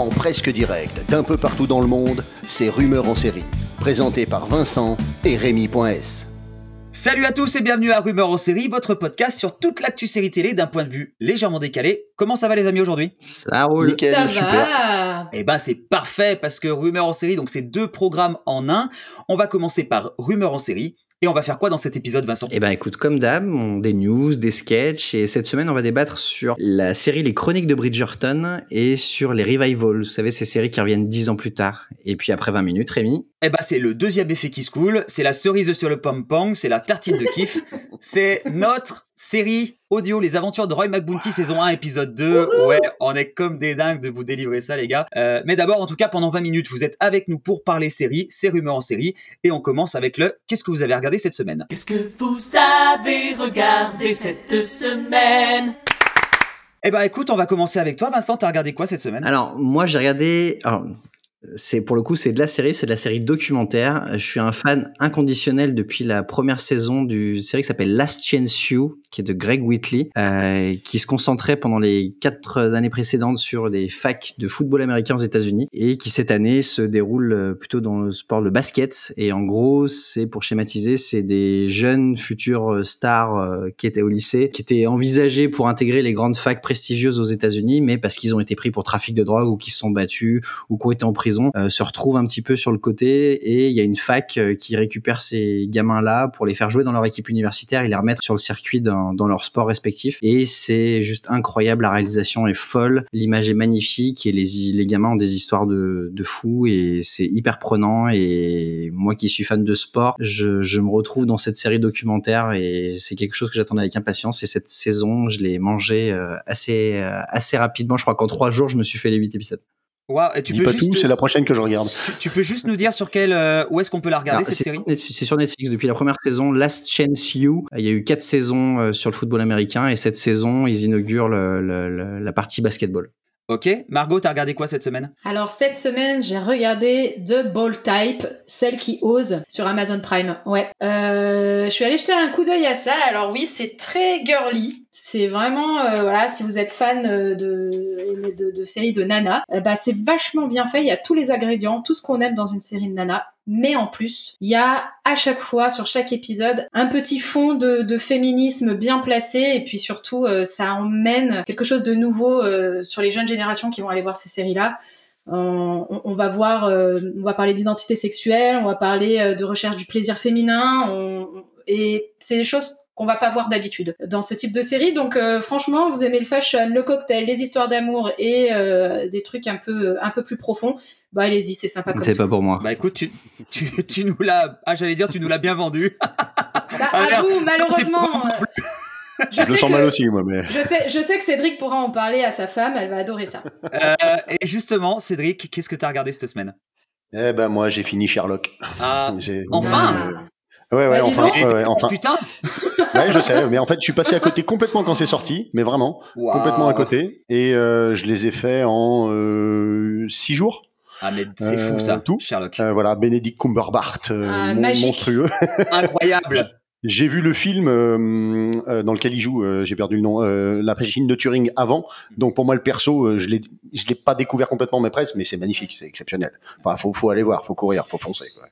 En presque direct d'un peu partout dans le monde, c'est Rumeurs en série. Présenté par Vincent et Rémi.s. Salut à tous et bienvenue à Rumeurs en série, votre podcast sur toute l'actu série télé d'un point de vue légèrement décalé. Comment ça va les amis aujourd'hui? Ça roule. Nickel, Ça super. va Eh ben c'est parfait parce que Rumeurs en série, donc c'est deux programmes en un. On va commencer par Rumeurs en série et on va faire quoi dans cet épisode Vincent? Eh ben écoute, comme d'hab, on- des news, des sketchs, et cette semaine on va débattre sur la série Les Chroniques de Bridgerton et sur les revivals, vous savez ces séries qui reviennent dix ans plus tard. Et puis après 20 minutes, Rémi? Eh ben c'est le deuxième effet qui se coule, c'est la cerise sur le pom-pom, c'est la tartine de kiff, c'est notre série audio Les Aventures de Roy McBounty saison 1 épisode 2. Ouais, on est comme des dingues de vous délivrer ça les gars. Euh, mais d'abord en tout cas pendant 20 minutes, vous êtes avec nous pour parler série, c'est rumeurs en série et on commence avec le qu'est-ce que vous avez regardé cette semaine? Qu'est-ce que vous avez regardé cette semaine? Eh ben écoute, on va commencer avec toi Vincent, t'as regardé quoi cette semaine? Alors moi j'ai regardé... Alors, c'est pour le coup c'est de la série, c'est de la série documentaire. Je suis un fan inconditionnel depuis la première saison du série qui s'appelle Last Chance You, qui est de Greg Whitley, euh, qui se concentrait pendant les quatre années précédentes sur des facs de football américain aux États-Unis et qui cette année se déroule euh, plutôt dans le sport le basket. Et en gros, c'est pour schématiser, c'est des jeunes futurs euh, stars euh, qui étaient au lycée, qui étaient envisagés pour intégrer les grandes facs prestigieuses aux États-Unis, mais parce qu'ils ont été pris pour trafic de drogue ou qui se sont battus ou qui ont été en euh, se retrouvent un petit peu sur le côté et il y a une fac euh, qui récupère ces gamins-là pour les faire jouer dans leur équipe universitaire et les remettre sur le circuit dans, leur sport respectif. Et c'est juste incroyable, la réalisation est folle, l'image est magnifique et les, les gamins ont des histoires de, de fous et c'est hyper prenant et moi qui suis fan de sport, je, je me retrouve dans cette série documentaire et c'est quelque chose que j'attendais avec impatience et cette saison, je l'ai mangé euh, assez, assez rapidement. Je crois qu'en trois jours, je me suis fait les huit épisodes. Et tu Dis peux pas juste tout, c'est la prochaine que je regarde. tu, tu peux juste nous dire sur quel euh, où est-ce qu'on peut la regarder Alors, cette c'est série? C'est sur Netflix depuis la première saison, Last Chance You. Il y a eu quatre saisons euh, sur le football américain et cette saison, ils inaugurent le- le- le- la partie basketball. Ok, Margot, t'as regardé quoi cette semaine? Alors cette semaine, j'ai regardé The Ball Type, celle qui ose, sur Amazon Prime. Ouais. Euh, je suis allée jeter un coup d'œil à ça. Alors oui, c'est très girly. C'est vraiment, euh, voilà, si vous êtes fan euh, de, de, de séries de Nana, bah c'est vachement bien fait. Il y a tous les ingrédients, tout ce qu'on aime dans une série de Nana. Mais en plus, il y a à chaque fois, sur chaque épisode, un petit fond de, féminisme bien placé. Et puis surtout, euh, ça emmène quelque chose de nouveau euh, sur les jeunes générations qui vont aller voir ces séries-là. On, va voir, euh, on va parler d'identité sexuelle, on va parler de recherche du plaisir féminin, et c'est des choses qu'on va pas voir d'habitude dans ce type de série. Donc euh, franchement, vous aimez le fashion, le cocktail, les histoires d'amour et euh, des trucs un peu un peu plus profonds, bah allez-y, c'est sympa C'est pas pour moi. Bah écoute, tu, tu, tu nous l'as. Ah, j'allais dire, tu nous l'as bien vendu. Bah, Ah, à merde. vous, malheureusement. euh, je, Je le sens que, mal aussi, moi, mais. je sais, je sais que Cédric pourra en parler à sa femme, elle va adorer ça. Euh, et justement, Cédric, qu'est-ce que t'as regardé cette semaine? Eh ben, moi, j'ai fini Sherlock. Ah, J'ai- Enfin Euh, Ouais, ouais, Bah, enfin, ouais, ouais, enfin. putain Ouais, je sais, mais en fait, je suis passé à côté complètement quand c'est sorti, mais vraiment, Waouh. complètement à côté. Et euh, je les ai faits en euh, six jours. Ah, mais c'est Euh, fou ça, tout. Sherlock. Euh, voilà, Benedict Cumberbatch, euh, Ah, mon- magique. monstrueux. Incroyable J'ai vu le film euh, euh, dans lequel il joue, euh, j'ai perdu le nom, euh, La machine de Turing avant. Donc pour moi, le perso, euh, je l'ai, je l'ai pas découvert complètement, mais presque, mais c'est magnifique, c'est exceptionnel. Enfin, faut, faut aller voir, faut courir, faut foncer. Quoi.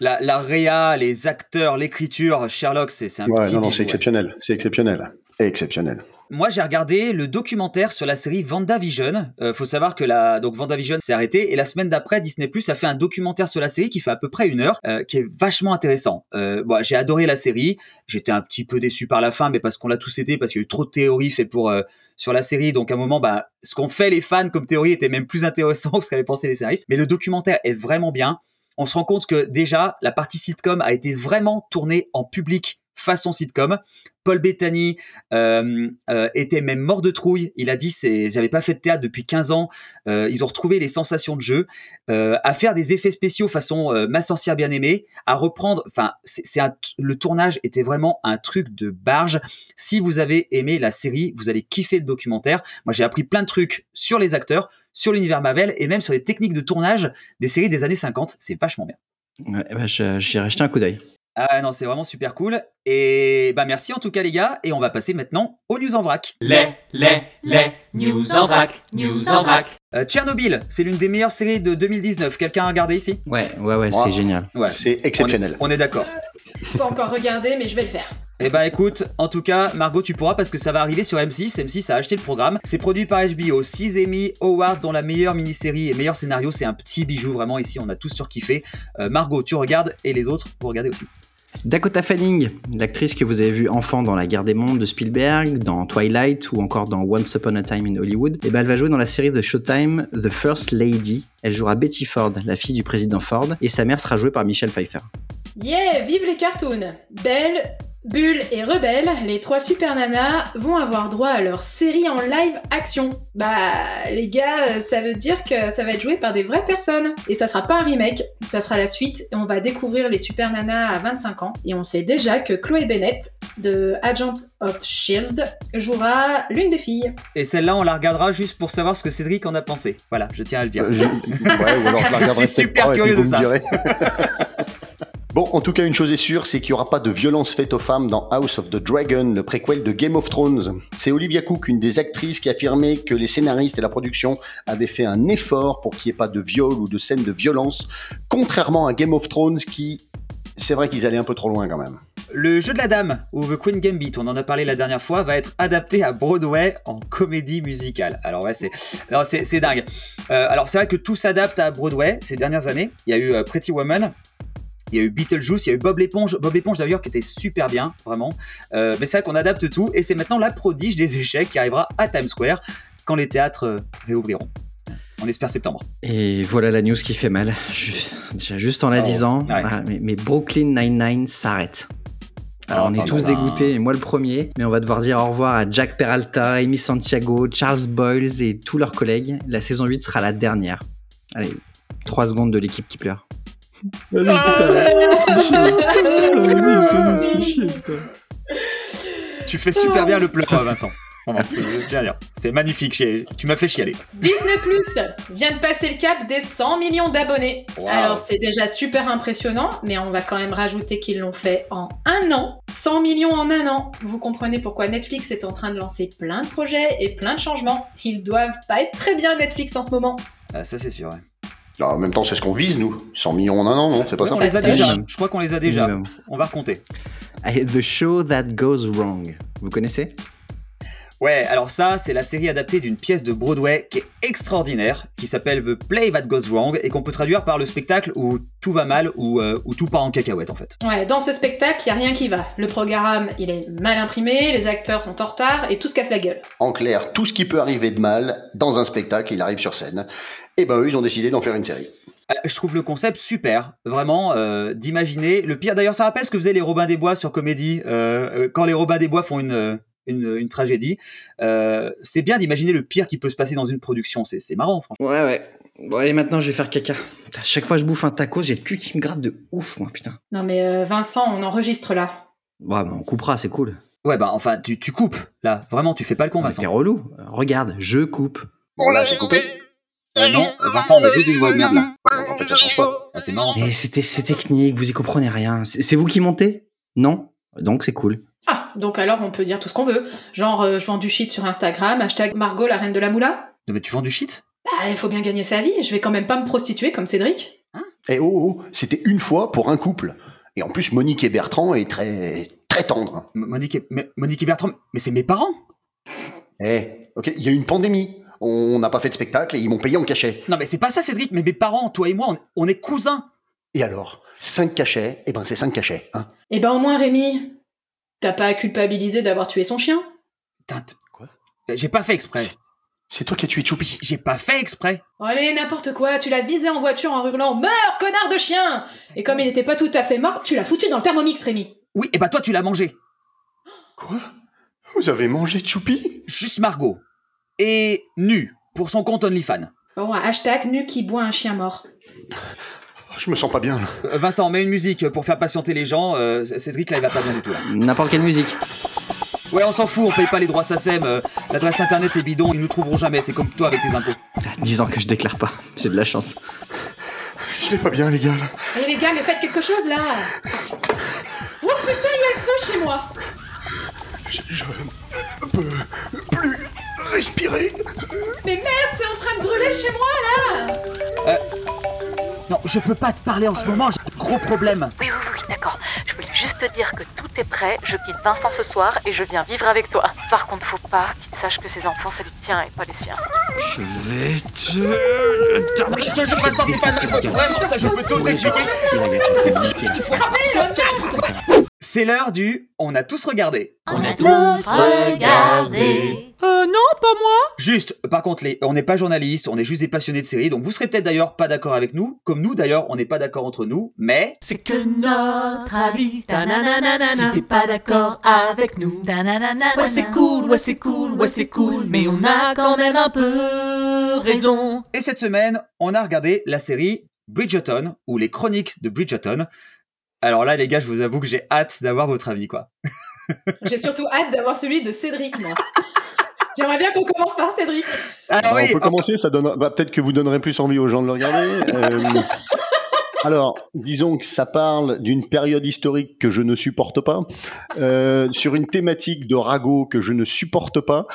La, la réa, les acteurs, l'écriture, Sherlock, c'est un Ouais, petit non, non, c'est exceptionnel, c'est exceptionnel, exceptionnel. Moi, j'ai regardé le documentaire sur la série WandaVision. Euh, faut savoir que la donc s'est arrêté et la semaine d'après, Disney Plus a fait un documentaire sur la série qui fait à peu près une heure, euh, qui est vachement intéressant. Euh, bon, j'ai adoré la série. J'étais un petit peu déçu par la fin, mais parce qu'on l'a tous été, parce qu'il y a eu trop de théories faites pour euh, sur la série. Donc à un moment, bah, ce qu'ont fait les fans comme théorie était même plus intéressant que ce qu'avaient pensé les scénaristes. Mais le documentaire est vraiment bien. On se rend compte que déjà la partie sitcom a été vraiment tournée en public façon sitcom. Paul Bettany euh, euh, était même mort de trouille. Il a dit c'est j'avais pas fait de théâtre depuis 15 ans. Euh, ils ont retrouvé les sensations de jeu, à faire des effets spéciaux façon ma sorcière bien aimée, à reprendre. Enfin, c'est le tournage était vraiment un truc de barge. Si vous avez aimé la série, vous allez kiffer le documentaire. Moi, j'ai appris plein de trucs sur les acteurs, sur l'univers Marvel et même sur les techniques de tournage des séries des années 50. C'est vachement bien. Ouais, bah, J'irai jeter un coup d'œil. Ah non, c'est vraiment super cool. Et bah merci en tout cas les gars. Et on va passer maintenant aux news en vrac. Les, les, les news en vrac, news en vrac. Euh, Tchernobyl, c'est l'une des meilleures séries de 2019. Quelqu'un a regardé ici? Ouais, ouais, ouais, Wow. c'est génial. Ouais. C'est On est, exceptionnel. on est d'accord. Pas encore regardé, mais je vais le faire. Eh bah écoute, en tout cas, Margot, tu pourras parce que ça va arriver sur M6. M6 a acheté le programme. C'est produit par HBO. 6 Emmy Awards, dont la meilleure mini-série et meilleur scénario. C'est un petit bijou, vraiment. Ici, on a tous surkiffé. Euh, Margot, tu regardes et les autres, vous regardez aussi. Dakota Fanning, l'actrice que vous avez vue enfant dans La Guerre des Mondes de Spielberg, dans Twilight ou encore dans Once Upon a Time in Hollywood, et ben elle va jouer dans la série de Showtime The First Lady. Elle jouera Betty Ford, la fille du président Ford, et sa mère sera jouée par Michelle Pfeiffer. Yeah, vive les cartoons Belle, Bulle et Rebelle, les trois super nanas vont avoir droit à leur série en live action. Bah, les gars, ça veut dire que ça va être joué par des vraies personnes. Et ça sera pas un remake, ça sera la suite, et on va découvrir les super nanas à 25 ans. Et on sait déjà que Chloé Bennett, de Agent of Shield, jouera l'une des filles. Et celle-là, on la regardera juste pour savoir ce que Cédric en a pensé. Voilà, je tiens à le dire. Euh, je- Ouais, ou alors je la regarderai Je suis super pas, curieux de ça. Bon, en tout cas, une chose est sûre, c'est qu'il n'y aura pas de violence faite aux femmes dans House of the Dragon, le préquel de Game of Thrones. C'est Olivia Cook, une des actrices, qui affirmait que les scénaristes et la production avaient fait un effort pour qu'il n'y ait pas de viol ou de scène de violence, contrairement à Game of Thrones qui, c'est vrai qu'ils allaient un peu trop loin quand même. Le jeu de la dame, ou The Queen Gambit, on en a parlé la dernière fois, va être adapté à Broadway en comédie musicale. Alors ouais, c'est dingue. Euh, alors c'est vrai que tout s'adapte à Broadway ces dernières années. Il y a eu euh, Pretty Woman, il y a eu Beetlejuice, il y a eu Bob l'éponge. Bob l'éponge d'ailleurs qui était super bien, vraiment. Euh, mais c'est vrai qu'on adapte tout, et c'est maintenant la prodige des échecs qui arrivera à Times Square quand les théâtres euh, réouvriront. On espère septembre. Et voilà la news qui fait mal. Déjà, juste en la Oh, disant, ouais. ah, mais, mais Brooklyn Nine-Nine s'arrête. Alors Oh, on est tous là. dégoûtés, et moi le premier, mais on va devoir dire au revoir à Jack Peralta, Amy Santiago, Charles Boyles et tous leurs collègues. La saison 8 sera la dernière. Allez, 3 secondes de l'équipe qui pleure. Tu fais super bien le pleur, Vincent. C'était magnifique. Tu m'as fait chialer. Disney Plus vient de passer le cap des 100 millions d'abonnés. Wow. Alors c'est déjà super impressionnant, mais on va quand même rajouter qu'ils l'ont fait en un an. 100 millions en un an. Vous comprenez pourquoi Netflix est en train de lancer plein de projets et plein de changements. Ils doivent pas être très bien Netflix en ce moment. Ah, ça c'est sûr. ouais. Alors, en même temps, c'est ce qu'on vise, nous. 100 millions en un an, non C'est pas Ouais, ça on les a déjà. Je crois qu'on les a déjà. On va recompter. The Show That Goes Wrong. Vous connaissez? Ouais, alors ça, c'est la série adaptée d'une pièce de Broadway qui est extraordinaire, qui s'appelle The Play That Goes Wrong, et qu'on peut traduire par le spectacle où tout va mal ou euh, où tout part en cacahuète en fait. Ouais, dans ce spectacle, il y a rien qui va. Le programme, il est mal imprimé, les acteurs sont en retard et tout se casse la gueule. En clair, tout ce qui peut arriver de mal dans un spectacle, il arrive sur scène. Et ben eux, ils ont décidé d'en faire une série. Euh, Je trouve le concept super, vraiment, euh, d'imaginer. Le pire, d'ailleurs, ça rappelle ce que faisaient les Robins des Bois sur Comédie, euh, quand les Robins des Bois font une, euh, une, une tragédie. Euh, c'est bien d'imaginer le pire qui peut se passer dans une production, c'est c'est marrant, franchement. Ouais, ouais. Bon, allez, maintenant je vais faire caca. À chaque fois que je bouffe un taco, j'ai le cul qui me gratte de ouf, moi, putain. Non mais euh, Vincent, on enregistre là. Ouais, mais on coupera, c'est cool. Ouais, bah enfin, tu, tu coupes, là, vraiment, tu fais pas le con, Mais Vincent. T'es relou. Regarde, je coupe. Bon, là, c'est coupé. Euh, non, Vincent, on a juste une voix de merde là. En fait, ça change pas. Ah, c'est marrant ça. Mais c'était c'est technique, vous y comprenez rien. C'est c'est vous qui montez? Non? Donc c'est cool. Donc alors on peut dire tout ce qu'on veut. Genre, euh, je vends du shit sur Instagram, hashtag Margot la reine de la moula. Non, mais tu vends du shit? Bah, il faut bien gagner sa vie, je vais quand même pas me prostituer comme Cédric. Eh oh, oh, c'était une fois pour un couple. Et en plus, Monique et Bertrand est très, très tendre. M- Monique et, mais- Monique et Bertrand, mais c'est mes parents Eh, ok, il y a eu une pandémie. On n'a pas fait de spectacle et ils m'ont payé en cachet. Non, mais c'est pas ça, Cédric, mais mes parents, toi et moi, on, on est cousins. Et alors, 5 cachets, eh ben c'est 5 cachets. Hein. Eh ben au moins Rémi, t'as pas à culpabiliser d'avoir tué son chien? Putain, t- Quoi? J'ai pas fait exprès. C'est- toi qui as tué Choupi. J'ai pas fait exprès. Oh, Allez, n'importe quoi, tu l'as visé en voiture en hurlant Meurs, connard de chien Et comme il était pas tout à fait mort, tu l'as foutu dans le thermomix, Rémi. Oui, et bah toi, tu l'as mangé. Quoi? Vous avez mangé Choupi? Juste Margot. Et nu, pour son compte OnlyFans. Bon, hashtag nu qui boit un chien mort. Je me sens pas bien. là. Euh, Vincent, mets une musique pour faire patienter les gens. Euh, Cédric, là, il va pas bien du tout. Là. N'importe quelle musique. Ouais, on s'en fout, on paye pas les droits SACEM. euh, L'adresse internet est bidon, ils nous trouveront jamais. C'est comme toi avec tes impôts. Putain, 10 ans que je déclare pas. J'ai de la chance. Je vais pas bien, les gars. là. Eh les gars, mais faites quelque chose là feu chez moi. Je, je ne peux plus respirer. Mais merde, c'est en train de brûler chez moi là. Non, je peux pas te parler en ce moment, j'ai un gros problème. Oui, oui, oui, d'accord. Je voulais juste te dire que tout est prêt, je quitte Vincent ce soir et je viens vivre avec toi. Par contre, faut pas qu'il sache que ses enfants, c'est les tiens et pas les siens. Je vais te... Je te jure, Vincent, c'est pas de ma faute, vraiment, ça je peux tout expliquer. C'est l'heure du On a tous regardé. On a tous regardé. Euh, non, pas moi. Juste, par contre, les, on n'est pas journaliste, on est juste des passionnés de séries, donc vous serez peut-être d'ailleurs pas d'accord avec nous, comme nous d'ailleurs, on n'est pas d'accord entre nous, mais C'est que notre avis. Ta-na-na-na-na-na. Si t'es pas d'accord avec nous. Ouais, c'est cool, ouais, c'est cool, ouais, c'est cool. Mais on a quand même un peu raison. Et cette semaine, on a regardé la série Bridgerton, ou les chroniques de Bridgerton. Alors là, les gars, je vous avoue que j'ai hâte d'avoir votre avis, quoi. J'ai surtout hâte d'avoir celui de Cédric, moi. J'aimerais bien qu'on commence par Cédric. Alors oui, on peut commencer, ça donne. bah, Peut-être que vous donnerez plus envie aux gens de le regarder. Euh, alors, disons que ça parle d'une période historique que je ne supporte pas, euh, sur une thématique de ragot que je ne supporte pas,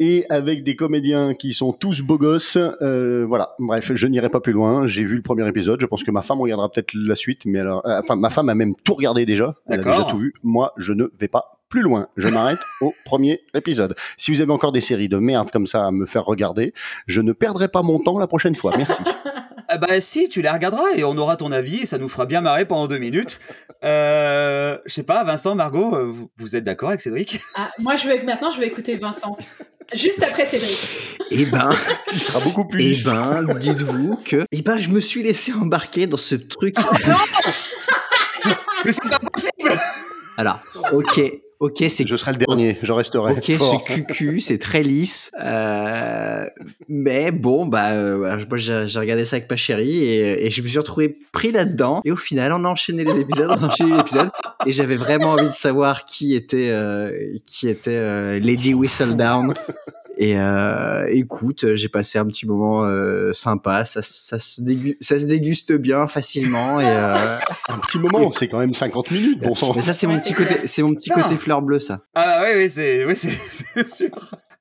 et avec des comédiens qui sont tous beaux gosses. euh, voilà, bref, je n'irai pas plus loin. J'ai vu le premier épisode. Je pense que ma femme regardera peut-être la suite, mais alors, euh, enfin, ma femme a même tout regardé déjà. Elle a D'accord. déjà tout vu. Moi, je ne vais pas plus loin. Je m'arrête au premier épisode. Si vous avez encore des séries de merde comme ça à me faire regarder, je ne perdrai pas mon temps la prochaine fois. Merci. Ah bah si, tu les regarderas et on aura ton avis et ça nous fera bien marrer pendant deux minutes. Euh, je sais pas, Vincent, Margot, euh, vous, vous êtes d'accord avec Cédric? Ah, moi, je vais maintenant, je vais écouter Vincent. Juste après Cédric. Eh ben, Il sera beaucoup plus eh ben, dites-vous que... Eh ben, je me suis laissé embarquer dans ce truc... Mais c'est pas possible. Alors, ok, ok, c'est Je serai le dernier, je resterai. Ok, c'est cucu, c'est très lisse. Euh, mais bon, bah, euh, j'ai regardé ça avec ma chérie et, et je me suis retrouvé pris là-dedans. Et au final, on a enchaîné les épisodes, on a enchaîné les épisodes. Et j'avais vraiment envie de savoir qui était, euh, qui était euh, Lady Whistledown. Et euh, écoute, j'ai passé un petit moment euh, sympa. Ça, ça, se dégu- ça se déguste bien facilement. Et, euh, Un petit moment, c'est quand même 50 minutes, bon sang. mais ça, c'est mon Ouais, petit côté, c'est mon petit Putain. côté fleur bleue, ça. Ah oui, oui, c'est oui, c'est- c'est sûr.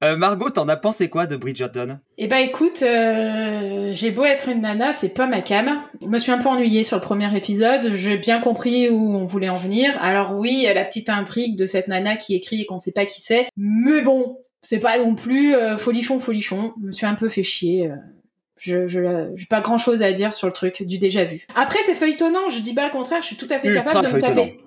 Euh, Margot, t'en as pensé quoi de Bridgerton? Eh ben écoute, euh, j'ai beau être une nana, c'est pas ma cam. Je me suis un peu ennuyée sur le premier épisode. J'ai bien compris où on voulait en venir. Alors oui, il y a la petite intrigue de cette nana qui écrit et qu'on ne sait pas qui c'est. Mais bon, c'est pas non plus euh, folichon, folichon. Je me suis un peu fait chier. euh. Je, je, j'ai pas grand chose à dire sur le truc du déjà vu. Après, c'est feuilletonnant, je dis pas le contraire, je suis tout à fait Ultra capable de me taper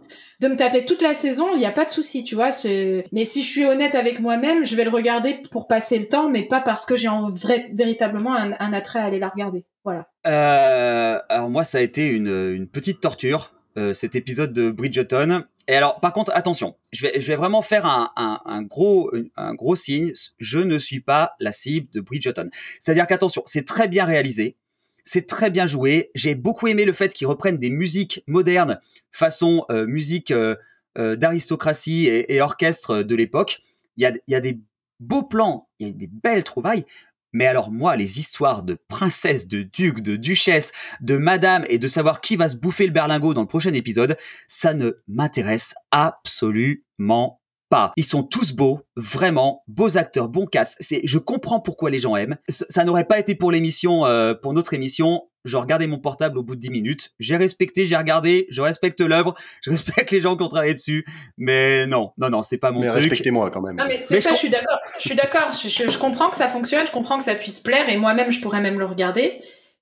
de me taper toute la saison, il n'y a pas de souci, tu vois. c'est- Mais si je suis honnête avec moi-même, je vais le regarder pour passer le temps, mais pas parce que j'ai en vrai, véritablement un, un attrait à aller la regarder. Voilà. Euh, alors moi, ça a été une, une petite torture, euh, cet épisode de Bridgerton. Et alors, par contre, attention, je vais, je vais vraiment faire un, un, gros, un gros signe. Je ne suis pas la cible de Bridgerton. C'est-à-dire qu'attention, c'est très bien réalisé, c'est très bien joué. J'ai beaucoup aimé le fait qu'ils reprennent des musiques modernes, façon euh, musique euh, d'aristocratie et, et orchestre de l'époque. Il y a, il y a des beaux plans, il y a des belles trouvailles. Mais alors moi, les histoires de princesse, de duc, de duchesse, de madame et de savoir qui va se bouffer le berlingot dans le prochain épisode, ça ne m'intéresse absolument pas. Ils sont tous beaux, vraiment, beaux acteurs, bons castes. C'est, je comprends pourquoi les gens aiment. Ça, ça n'aurait pas été pour l'émission, euh, pour notre émission. Je regardais mon portable au bout de 10 minutes. J'ai respecté, j'ai regardé, je respecte l'œuvre, je respecte les gens qui ont travaillé dessus. Mais non, non, non, c'est pas mon Mais truc. respectez-moi quand même. Non, mais c'est Mais ça, je je suis d'accord. Je suis d'accord. Je, je- je comprends que ça fonctionne, je comprends que ça puisse plaire, et moi-même, je pourrais même le regarder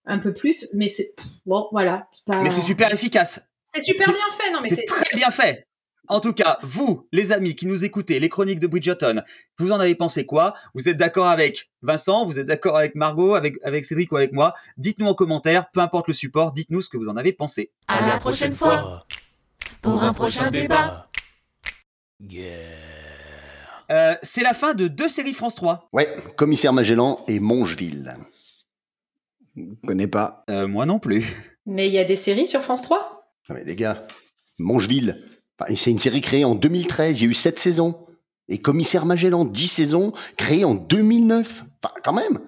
un peu plus, mais c'est. Bon, voilà. C'est pas... Mais c'est super efficace. C'est super c'est- bien fait, non, mais C'est c'est. très bien fait. En tout cas, vous, les amis qui nous écoutez, les chroniques de Bridgerton, vous en avez pensé quoi? Vous êtes d'accord avec Vincent? Vous êtes d'accord avec Margot, avec, avec Cédric ou avec moi? Dites-nous en commentaire, peu importe le support, dites-nous ce que vous en avez pensé. À la prochaine fois pour un prochain débat. Euh, c'est la fin de deux séries France 3. Ouais, Commissaire Magellan et Mongeville. Je connais pas. Euh, moi non plus. Mais il y a des séries sur France 3 Non mais les gars, Mongeville, enfin, c'est une série créée en 2013, il y a eu 7 saisons. Et Commissaire Magellan, 10 saisons, créée en 2009. Enfin, quand même.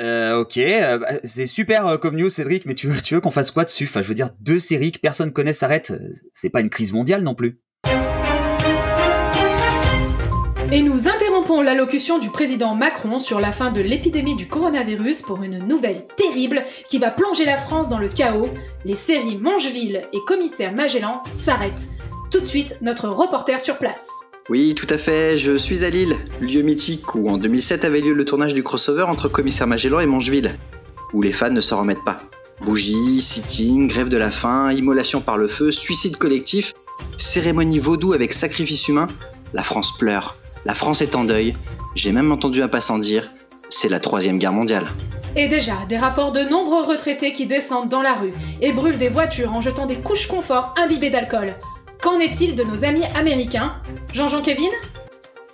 Euh, ok, euh, bah, c'est super euh, comme news Cédric, mais tu veux, tu veux qu'on fasse quoi dessus? Enfin, je veux dire, deux séries que personne connaît s'arrêtent, euh, c'est pas une crise mondiale non plus. Et nous interrompons l'allocution du président Macron sur la fin de l'épidémie du coronavirus pour une nouvelle terrible qui va plonger la France dans le chaos. Les séries Mongeville et Commissaire Magellan s'arrêtent. Tout de suite, notre reporter sur place. Oui, tout à fait, je suis à Lille, lieu mythique où en 2007 avait lieu le tournage du crossover entre Commissaire Magellan et Mongeville, où les fans ne s'en remettent pas. Bougies, sitting, grève de la faim, immolation par le feu, suicide collectif, cérémonie vaudou avec sacrifice humain, la France pleure, la France est en deuil, j'ai même entendu un passant dire c'est la troisième guerre mondiale. Et déjà, des rapports de nombreux retraités qui descendent dans la rue et brûlent des voitures en jetant des couches confort imbibées d'alcool. Qu'en est-il de nos amis américains? Jean-Jean Kevin?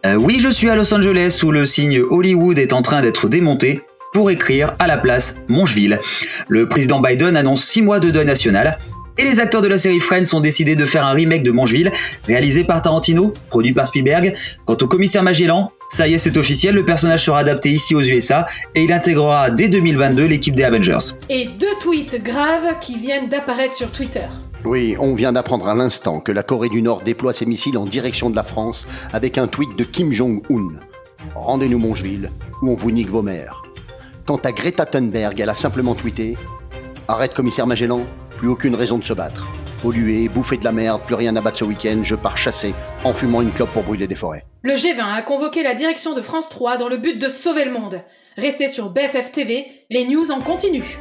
Euh, oui, je suis à Los Angeles où le signe Hollywood est en train d'être démonté pour écrire à la place Mongeville. Le président Biden annonce 6 mois de deuil national. Et les acteurs de la série Friends ont décidé de faire un remake de Mongeville, réalisé par Tarantino, produit par Spielberg. Quant au commissaire Magellan, ça y est, c'est officiel, le personnage sera adapté ici aux USA et il intégrera dès 2022 l'équipe des Avengers. Et deux tweets graves qui viennent d'apparaître sur Twitter. Oui, on vient d'apprendre à l'instant que la Corée du Nord déploie ses missiles en direction de la France avec un tweet de Kim Jong-un. Rendez-nous Mongeville, ou on vous nique vos mères. Quant à Greta Thunberg, elle a simplement tweeté Arrête, commissaire Magellan, plus aucune raison de se battre. Polluer, bouffer de la merde, plus rien à battre ce week-end, je pars chasser, en fumant une clope pour brûler des forêts. Le G20 a convoqué la direction de France 3 dans le but de sauver le monde. Restez sur BFF TV, les news en continu.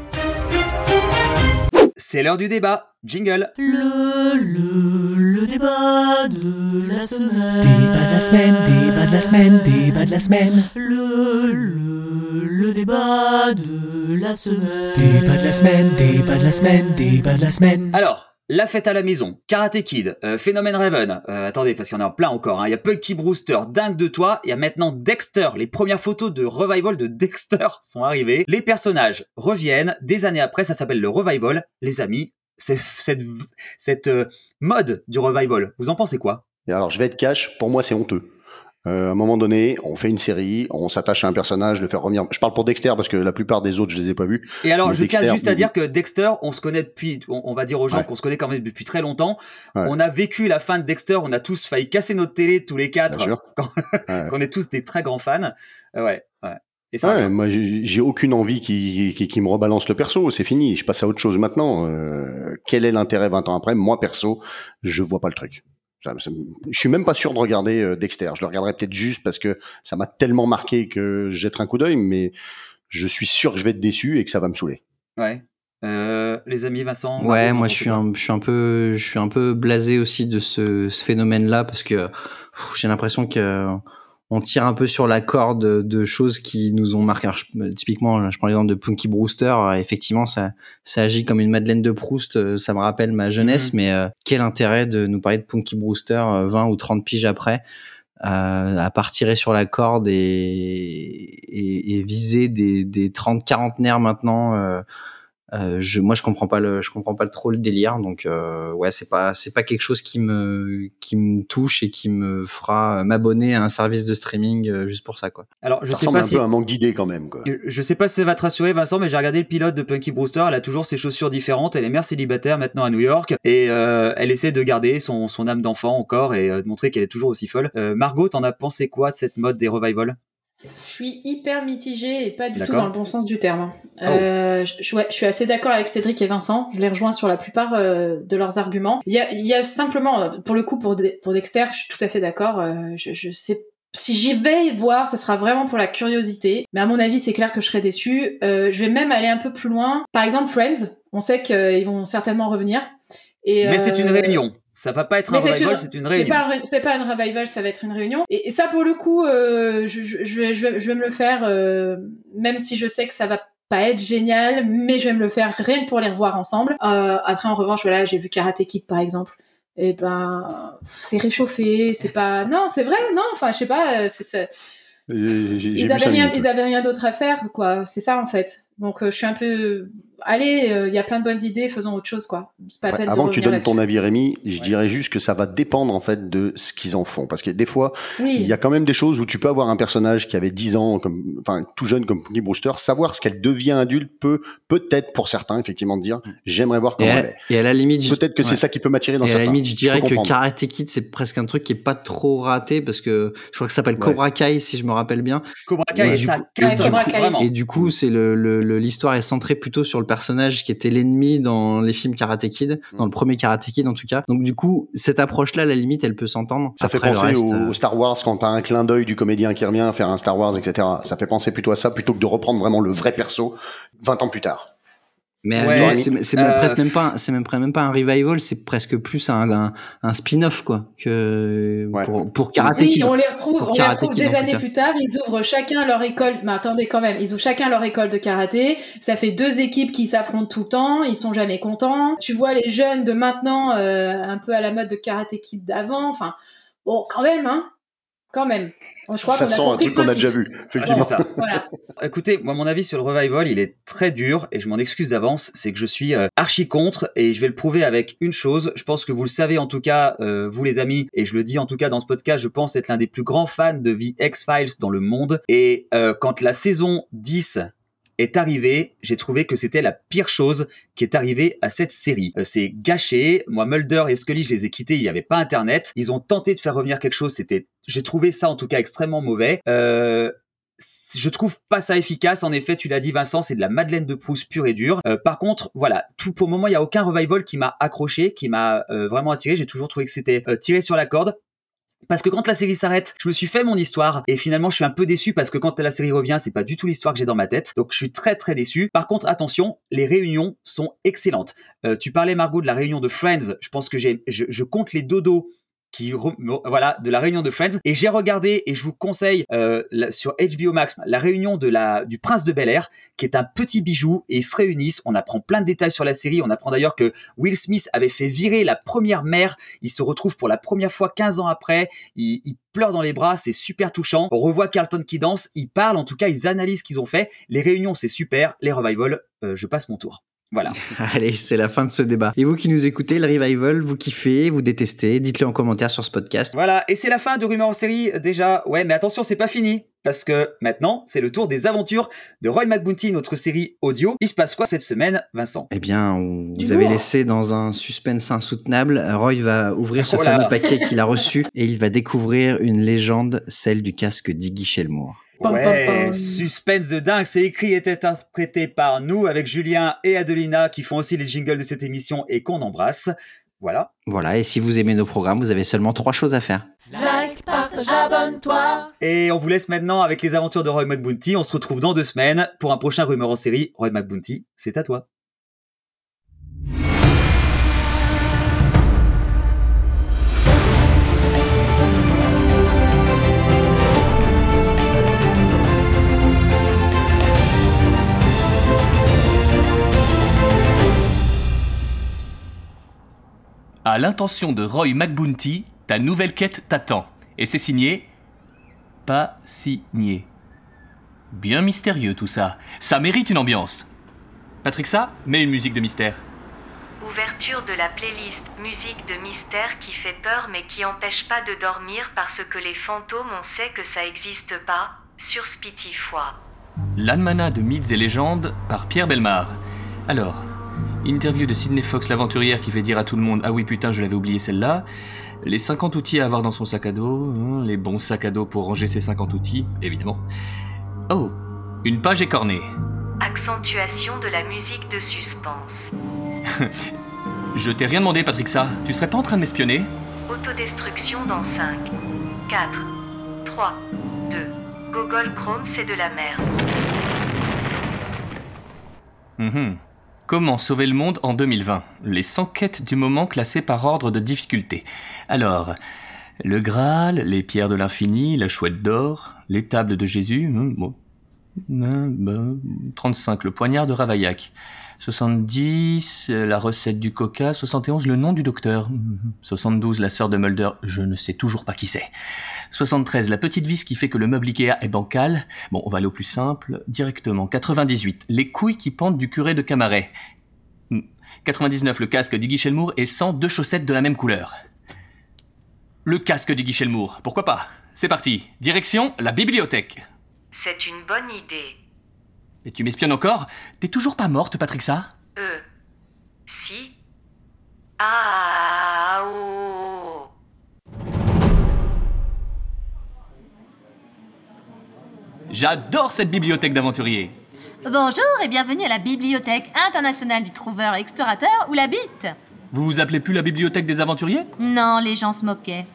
C'est l'heure du débat. Jingle. Le, le, le débat de la semaine. Débat de la semaine, débat de la semaine, débat de la semaine. Le, le, le débat de la semaine. Débat de la semaine, débat de la semaine, débat de la semaine. Alors, la fête à la maison, Karate Kid, euh, Phénomène Raven, euh, attendez parce qu'il y en a plein encore, hein. il y a Punky Brewster, Dingue de toi, il y a maintenant Dexter, les premières photos de revival de Dexter sont arrivées, les personnages reviennent, des années après ça s'appelle le revival, les amis, cette, cette euh, mode du revival, vous en pensez quoi? Et alors, je vais être cash, pour moi, c'est honteux. Euh, à un moment donné, on fait une série, on s'attache à un personnage, le faire revenir. Je parle pour Dexter parce que la plupart des autres, je les ai pas vus. Et alors, je tiens juste à dire que Dexter, on se connaît depuis, on, on va dire aux gens Ouais. qu'on se connaît quand même depuis très longtemps. Ouais. On a vécu la fin de Dexter, on a tous failli casser notre télé tous les quatre, Bien sûr. quand- Ouais. parce qu'on est tous des très grands fans. Euh, ouais, ouais. Et ça, Ouais, moi, j'ai aucune envie qui, qui, qui me rebalance le perso. C'est fini. Je passe à autre chose maintenant. Euh, quel est l'intérêt 20 ans après? Moi, perso, je vois pas le truc. Ça, ça je suis même pas sûr de regarder euh, Dexter. Je le regarderai peut-être juste parce que ça m'a tellement marqué que je jetterai un coup d'œil, mais je suis sûr que je vais être déçu et que ça va me saouler. ouais. Euh, les amis, Vincent. Ouais, moi je suis un, je suis un peu, je suis un peu blasé aussi de ce, ce phénomène-là parce que j'ai l'impression que on tire un peu sur la corde de choses qui nous ont marqué. Alors, je- typiquement, je prends l'exemple de Punky Brewster. euh, Effectivement, ça, ça agit comme une Madeleine de Proust. euh, Ça me rappelle ma jeunesse, Mhm. mais euh, quel intérêt de nous parler de Punky Brewster euh, 20 ou 30 piges après, euh, à part tirer sur la corde et, et, et viser des, des 30 quarantenaires maintenant. euh, euh, je, moi, je comprends pas le, je comprends pas trop le délire. Donc, euh, ouais, c'est pas, c'est pas quelque chose qui me, qui me touche et qui me fera m'abonner à un service de streaming euh, juste pour ça, quoi. Alors, je ça sais ressemble pas un si. peu à un manque d'idées quand même. Quoi. Je sais pas si ça va te rassurer Vincent, mais j'ai regardé le pilote de Punky Brewster. Elle a toujours ses chaussures différentes. Elle est mère célibataire maintenant à New York et euh, elle essaie de garder son, son âme d'enfant encore et euh, de montrer qu'elle est toujours aussi folle. Euh, Margot, t'en as pensé quoi de cette mode des revivals? Je suis hyper mitigée et pas du tout dans le bon sens du terme. Oh. Euh, je, je- ouais, je suis assez d'accord avec Cédric et Vincent. Je les rejoins sur la plupart euh, de leurs arguments. Il y a, il y a simplement, pour le coup, pour, De- pour Dexter, je suis tout à fait d'accord. euh, je, je sais si j'y vais voir, ce sera vraiment pour la curiosité. Mais à mon avis, c'est clair que je serai déçue. Je vais même aller un peu plus loin. Par exemple, Friends, on sait qu'ils vont certainement revenir. Et, Mais c'est une réunion. Ça va pas être un mais revival, une- c'est une C'est réunion. pas, un- c'est pas une revival, ça va être une réunion. Et, et ça, pour le coup, euh, je, je, je vais, je, me le faire, euh, même si je sais que ça va pas être génial, mais je vais me le faire rien que pour les revoir ensemble. Euh, après, en revanche, voilà, j'ai vu Karate Kid, par exemple. Et ben, c'est réchauffé, c'est pas... Non, c'est vrai, non, enfin, je sais pas, c'est ça. J'ai- j'ai- j'ai Ils avaient rien, ils avaient rien d'autre à faire, quoi. C'est ça, en fait. Donc euh, je suis un peu. Allez, euh, il y a plein de bonnes idées, faisons autre chose, quoi. C'est pas la Ouais, peine avant de que tu donnes ton avis, Rémi, je Ouais. dirais juste que ça va dépendre en fait de ce qu'ils en font. Parce que des fois, Oui. il y a quand même des choses où tu peux avoir un personnage qui avait 10 ans, comme, enfin tout jeune comme Pookie Brewster, savoir ce qu'elle devient adulte peut peut-être pour certains effectivement te dire j'aimerais voir Et comment à, elle est. et à la limite, je- Peut-être que ouais. c'est ça qui peut m'attirer dans Et à la certains. limite, je dirais que. Karate Kid, c'est presque un truc qui est pas trop raté parce que je crois que ça s'appelle Ouais. Cobra Kai, si je me rappelle bien. Cobra Kai Ouais, et du ça coup- et du coup, coup- vraiment. Et du coup, c'est le- l'histoire est centrée plutôt sur le personnage qui était l'ennemi dans les films Karate Kid, Mm. dans le premier Karate Kid en tout cas. Donc du coup, cette approche-là, à la limite, elle peut s'entendre. Ça fait Après, penser reste, au, euh, au Star Wars quand t'as un clin d'œil du comédien qui revient à faire un Star Wars, etc. Ça fait penser plutôt à ça plutôt que de reprendre vraiment le vrai perso 20 ans plus tard. Mais Ouais, c'est euh, presque même pas, c'est même, même pas un revival, c'est presque plus un, un, un spin-off quoi que Ouais. pour, pour Karate Oui, on les retrouve, on les retrouve des années plus tard. Ils ouvrent chacun leur école. Mais attendez quand même, ils ouvrent chacun leur école de karaté. Ça fait deux équipes qui s'affrontent tout le temps. Ils sont jamais contents. Tu vois les jeunes de maintenant, euh, un peu à la mode de karaté kid d'avant. Enfin, bon, quand même, hein, quand même. Bon, je crois ça qu'on a sent un truc qu'on a déjà vu. Effectivement. ça. Voilà. Écoutez, moi mon avis sur le revival, il est très dur et je m'en excuse d'avance, c'est que je suis euh, archi contre et je vais le prouver avec une chose. Je pense que vous le savez en tout cas, euh, vous les amis, et je le dis en tout cas dans ce podcast, je pense être l'un des plus grands fans de The X-Files dans le monde. Et euh, quand la saison 10 est arrivée, j'ai trouvé que c'était la pire chose qui est arrivée à cette série. Euh, c'est gâché. Moi, Mulder et Scully, je les ai quittés. Il n'y avait pas Internet. Ils ont tenté de faire revenir quelque chose. C'était, j'ai trouvé ça en tout cas extrêmement mauvais. Euh, je trouve pas ça efficace. En effet, tu l'as dit, Vincent, c'est de la Madeleine de Proust pure et dure. Euh, par contre, voilà, tout pour le moment, il y a aucun revival qui m'a accroché, qui m'a euh, vraiment attiré. J'ai toujours trouvé que c'était euh, tiré sur la corde. Parce que quand la série s'arrête, je me suis fait mon histoire et finalement je suis un peu déçu parce que quand la série revient, c'est pas du tout l'histoire que j'ai dans ma tête. Donc je suis très très déçu. Par contre, attention, les réunions sont excellentes. Euh, tu parlais Margot de la réunion de Friends. Je pense que j'ai, je, je compte les dodos qui voilà de la réunion de Friends. Et j'ai regardé et je vous conseille euh, sur HBO Max la réunion de la du prince de Bel Air qui est un petit bijou et ils se réunissent. On apprend plein de détails sur la série. On apprend d'ailleurs que Will Smith avait fait virer la première mère. Il se retrouve pour la première fois 15 ans après. Il, il pleure dans les bras. C'est super touchant. On revoit Carlton qui danse. Ils parlent. En tout cas ils analysent ce qu'ils ont fait. Les réunions c'est super. Les revivals euh, je passe mon tour voilà Allez, c'est la fin de ce débat. Et vous qui nous écoutez, le revival, vous kiffez, vous détestez, dites-le en commentaire sur ce podcast. Voilà, et c'est la fin de Rumeurs en série déjà. Ouais, mais attention, c'est pas fini. Parce que maintenant, c'est le tour des aventures de Roy McBounty, notre série audio. Il se passe quoi cette semaine, Vincent? Eh bien, on vous avez laissé dans un suspense insoutenable. Roy va ouvrir ce Oh fameux paquet qu'il a reçu et il va découvrir une légende, celle du casque d'Iggy Shelmour. Ouais, suspense de dingue. C'est écrit et interprété par nous avec Julien et Adelina qui font aussi les jingles de cette émission et qu'on embrasse. Voilà. Voilà, et si vous aimez nos programmes, vous avez seulement trois choses à faire. Like, partage, abonne-toi. Et on vous laisse maintenant avec les aventures de Roy McBounty. On se retrouve dans deux semaines pour un prochain Rumeur en série. Roy McBounty, c'est à toi. À l'intention de Roy McBounty, ta nouvelle quête t'attend. Et c'est signé. Pas signé. Bien mystérieux tout ça. Ça mérite une ambiance. Patrick, ça, mets une musique de mystère. Ouverture de la playlist musique de mystère qui fait peur mais qui empêche pas de dormir parce que les fantômes on sait que ça existe pas, sur Spotify. L'Almanach de mythes et légendes par Pierre Belmar. Alors, interview de Sydney Fox l'aventurière qui fait dire à tout le monde Ah oui putain je l'avais oublié celle-là. Les 50 outils à avoir dans son sac à dos, hein, les bons sacs à dos pour ranger ses 50 outils, évidemment. Oh, une page écornée. Accentuation de la musique de suspense. Je t'ai rien demandé Patrick ça, tu serais pas en train de m'espionner? Autodestruction dans 5, 4, 3, 2. Google Chrome c'est de la merde. Mhm. Comment sauver le monde en 2020 Les 100 quêtes du moment classées par ordre de difficulté. Alors, le Graal, les pierres de l'infini, la chouette d'or, les tables de Jésus, hmm, bon. Hmm, ben, 35, le poignard de Ravaillac. 70, euh, la recette du coca. 71, le nom du docteur. Mhm. 72, la sœur de Mulder. Je ne sais toujours pas qui c'est. 73, la petite vis qui fait que le meuble Ikea est bancal. Bon, on va aller au plus simple, directement. 98, les couilles qui pendent du curé de Camaret. Hmm. 99, le casque d'Iggy Shelmour et 100, deux chaussettes de la même couleur. Le casque d'Iggy Shelmour, pourquoi pas? C'est parti. Direction, la bibliothèque. C'est une bonne idée. Mais tu m'espionnes encore? T'es toujours pas morte, Patrixa? Euh. Si. Ah. Oh. J'adore cette bibliothèque d'aventuriers. Bonjour et bienvenue à la Bibliothèque internationale du trouveur et explorateur ou la BIT. Vous vous appelez plus la bibliothèque des aventuriers? Non, les gens se moquaient.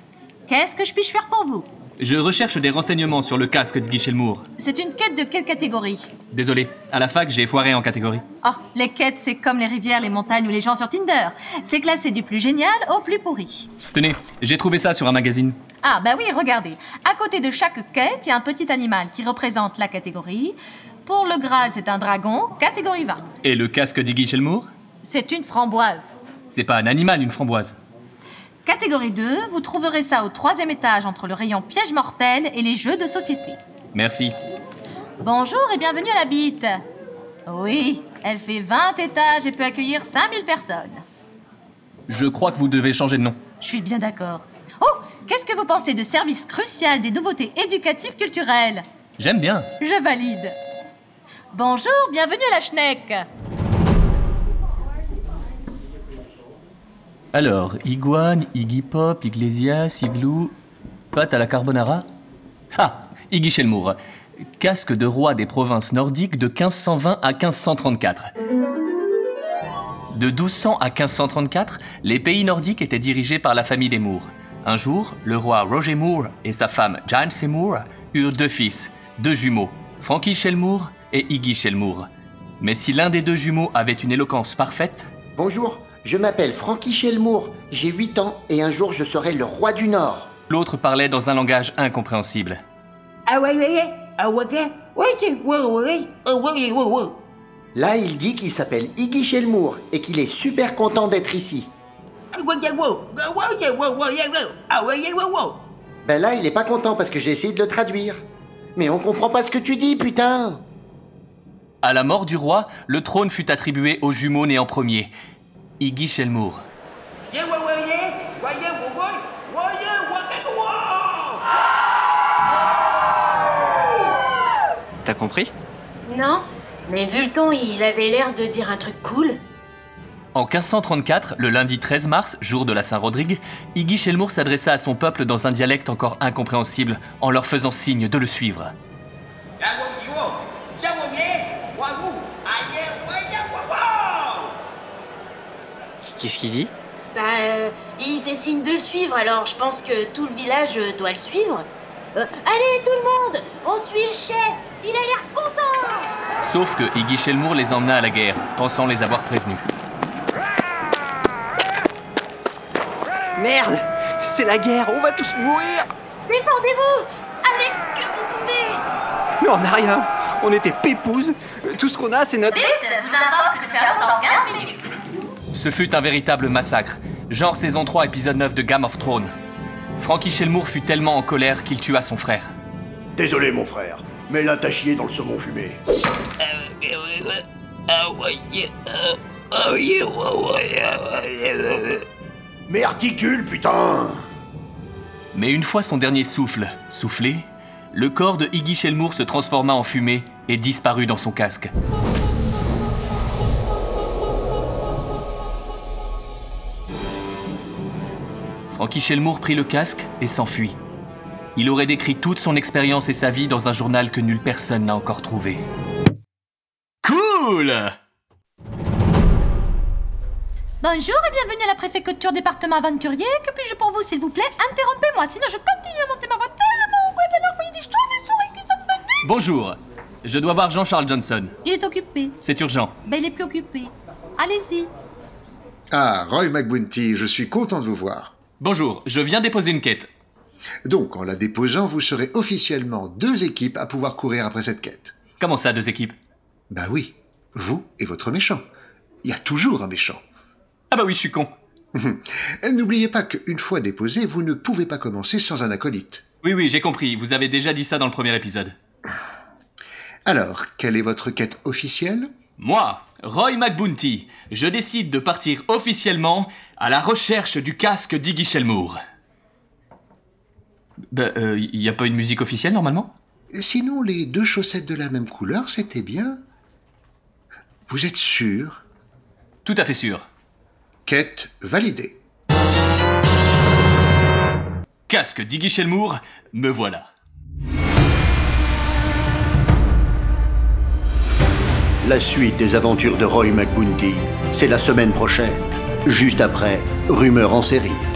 Qu'est-ce que je puis faire pour vous? Je recherche des renseignements sur le casque de Guy Shelmour. C'est une quête de quelle catégorie Désolé, à la fac j'ai foiré en catégorie. Oh, les quêtes, c'est comme les rivières, les montagnes ou les gens sur Tinder. C'est classé du plus génial au plus pourri. Tenez, j'ai trouvé ça sur un magazine. Ah, bah oui, regardez. À côté de chaque quête, il y a un petit animal qui représente la catégorie. Pour le Graal, c'est un dragon, catégorie 20. Et le casque d'Iggy Shelmour C'est une framboise. C'est pas un animal, une framboise. Catégorie 2, vous trouverez ça au troisième étage entre le rayon piège mortel et les jeux de société. Merci. Bonjour et bienvenue à la bite. Oui, elle fait 20 étages et peut accueillir 5000 personnes. Je crois que vous devez changer de nom. Je suis bien d'accord. Oh, qu'est-ce que vous pensez de service crucial des nouveautés éducatives culturelles? J'aime bien. Je valide. Bonjour, bienvenue à la Schneck. Alors, Iguane, Iggy Pop, Iglesias, Igloo, pâte à la carbonara? Ah, Iggy Shelmour. Casque de roi des provinces nordiques de 1520 à 1534. De 1200 à 1534, les pays nordiques étaient dirigés par la famille des Moore. Un jour, le roi Roger Moore et sa femme Jane Seymour eurent deux fils, deux jumeaux, Frankie Shelmour et Iggy Shelmour. Mais si l'un des deux jumeaux avait une éloquence parfaite, Bonjour, je m'appelle Frankie Shelmour, j'ai 8 ans et un jour je serai le roi du Nord. l'autre parlait dans un langage incompréhensible. Ah ouais, ouais, ouais. Ah ouais, ouais. Ouais, ouais, ouais, ouais. Ah ouais, ouais, ouais. Là, il dit qu'il s'appelle Iggy Shelmour et qu'il est super content d'être ici. Ah ouais, ouais, ouais. Ah ouais, ouais, ouais, ouais, ouais. Ah ouais, ouais, ouais, ouais. Ben là, il est pas content parce que j'ai essayé de le traduire. Mais on comprend pas ce que tu dis, putain À la mort du roi, le trône fut attribué au jumeau né en premier, Iggy Shelmour. T'as compris? Non, mais vu le ton, il avait l'air de dire un truc cool. En 1534, le lundi 13 mars, jour de la Saint-Rodrigue, Iggy Shelmour s'adressa à son peuple dans un dialecte encore incompréhensible, en leur faisant signe de le suivre. Ah ouais, ouais, ouais. Yeah, ouais, yeah. Ouais, ouais. Ah yeah, ouais, yeah, ouais, ouais. Qu'est-ce qu'il dit? Bah, euh, il fait signe de le suivre, alors je pense que tout le village euh, doit le suivre. Euh, allez, tout le monde On suit le chef Il a l'air content Sauf que Iggy Shelmour les emmena à la guerre, pensant les avoir prévenus. Merde C'est la guerre, on va tous mourir Défendez-vous Avec ce que vous pouvez Mais on n'a rien On était pépouses Tout ce qu'on a, c'est notre... vous invoque le chaos dans 15 minutes. Ce fut un véritable massacre, genre saison 3 épisode 9 de Game of Thrones. Frankie Shelmour fut tellement en colère qu'il tua son frère. Désolé, mon frère, mais là t'as chié dans le saumon fumé. Mais articule, putain Mais une fois son dernier souffle soufflé, le corps de Iggy Shelmour se transforma en fumée et disparut dans son casque. Frankie Shelmour prit le casque et s'enfuit. Il aurait décrit toute son expérience et sa vie dans un journal que nulle personne n'a encore trouvé. Cool Bonjour et bienvenue à la préfecture département aventurier. Que puis-je pour vous, s'il vous plaît? Interrompez-moi, sinon je continue à monter ma voix tellement vous allez envoyer des choses, des souris qui sont venues. Bonjour, je dois voir Jean-Charles Johnson. Il est occupé. C'est urgent. Ben, il est plus occupé. Allez-y. Ah, Roy McBounty, je suis content de vous voir. Bonjour, je viens déposer une quête. Donc, en la déposant, vous serez officiellement deux équipes à pouvoir courir après cette quête. Comment ça, deux équipes? Bah oui, vous et votre méchant. Il y a toujours un méchant. Ah bah oui, je suis con. N'oubliez pas qu'une fois déposé, vous ne pouvez pas commencer sans un acolyte. Oui, oui, j'ai compris. Vous avez déjà dit ça dans le premier épisode. Alors, quelle est votre quête officielle? Moi, Roy McBounty, je décide de partir officiellement à la recherche du casque d'Iggy Shelmour. Bah, il n'y a pas une musique officielle normalement? Sinon, les deux chaussettes de la même couleur, c'était bien. Vous êtes sûr? Tout à fait sûr. Quête validée. Casque d'Iggy Shelmour, me voilà. La suite des aventures de Roy McBounty, c'est la semaine prochaine, juste après Rumeur en série.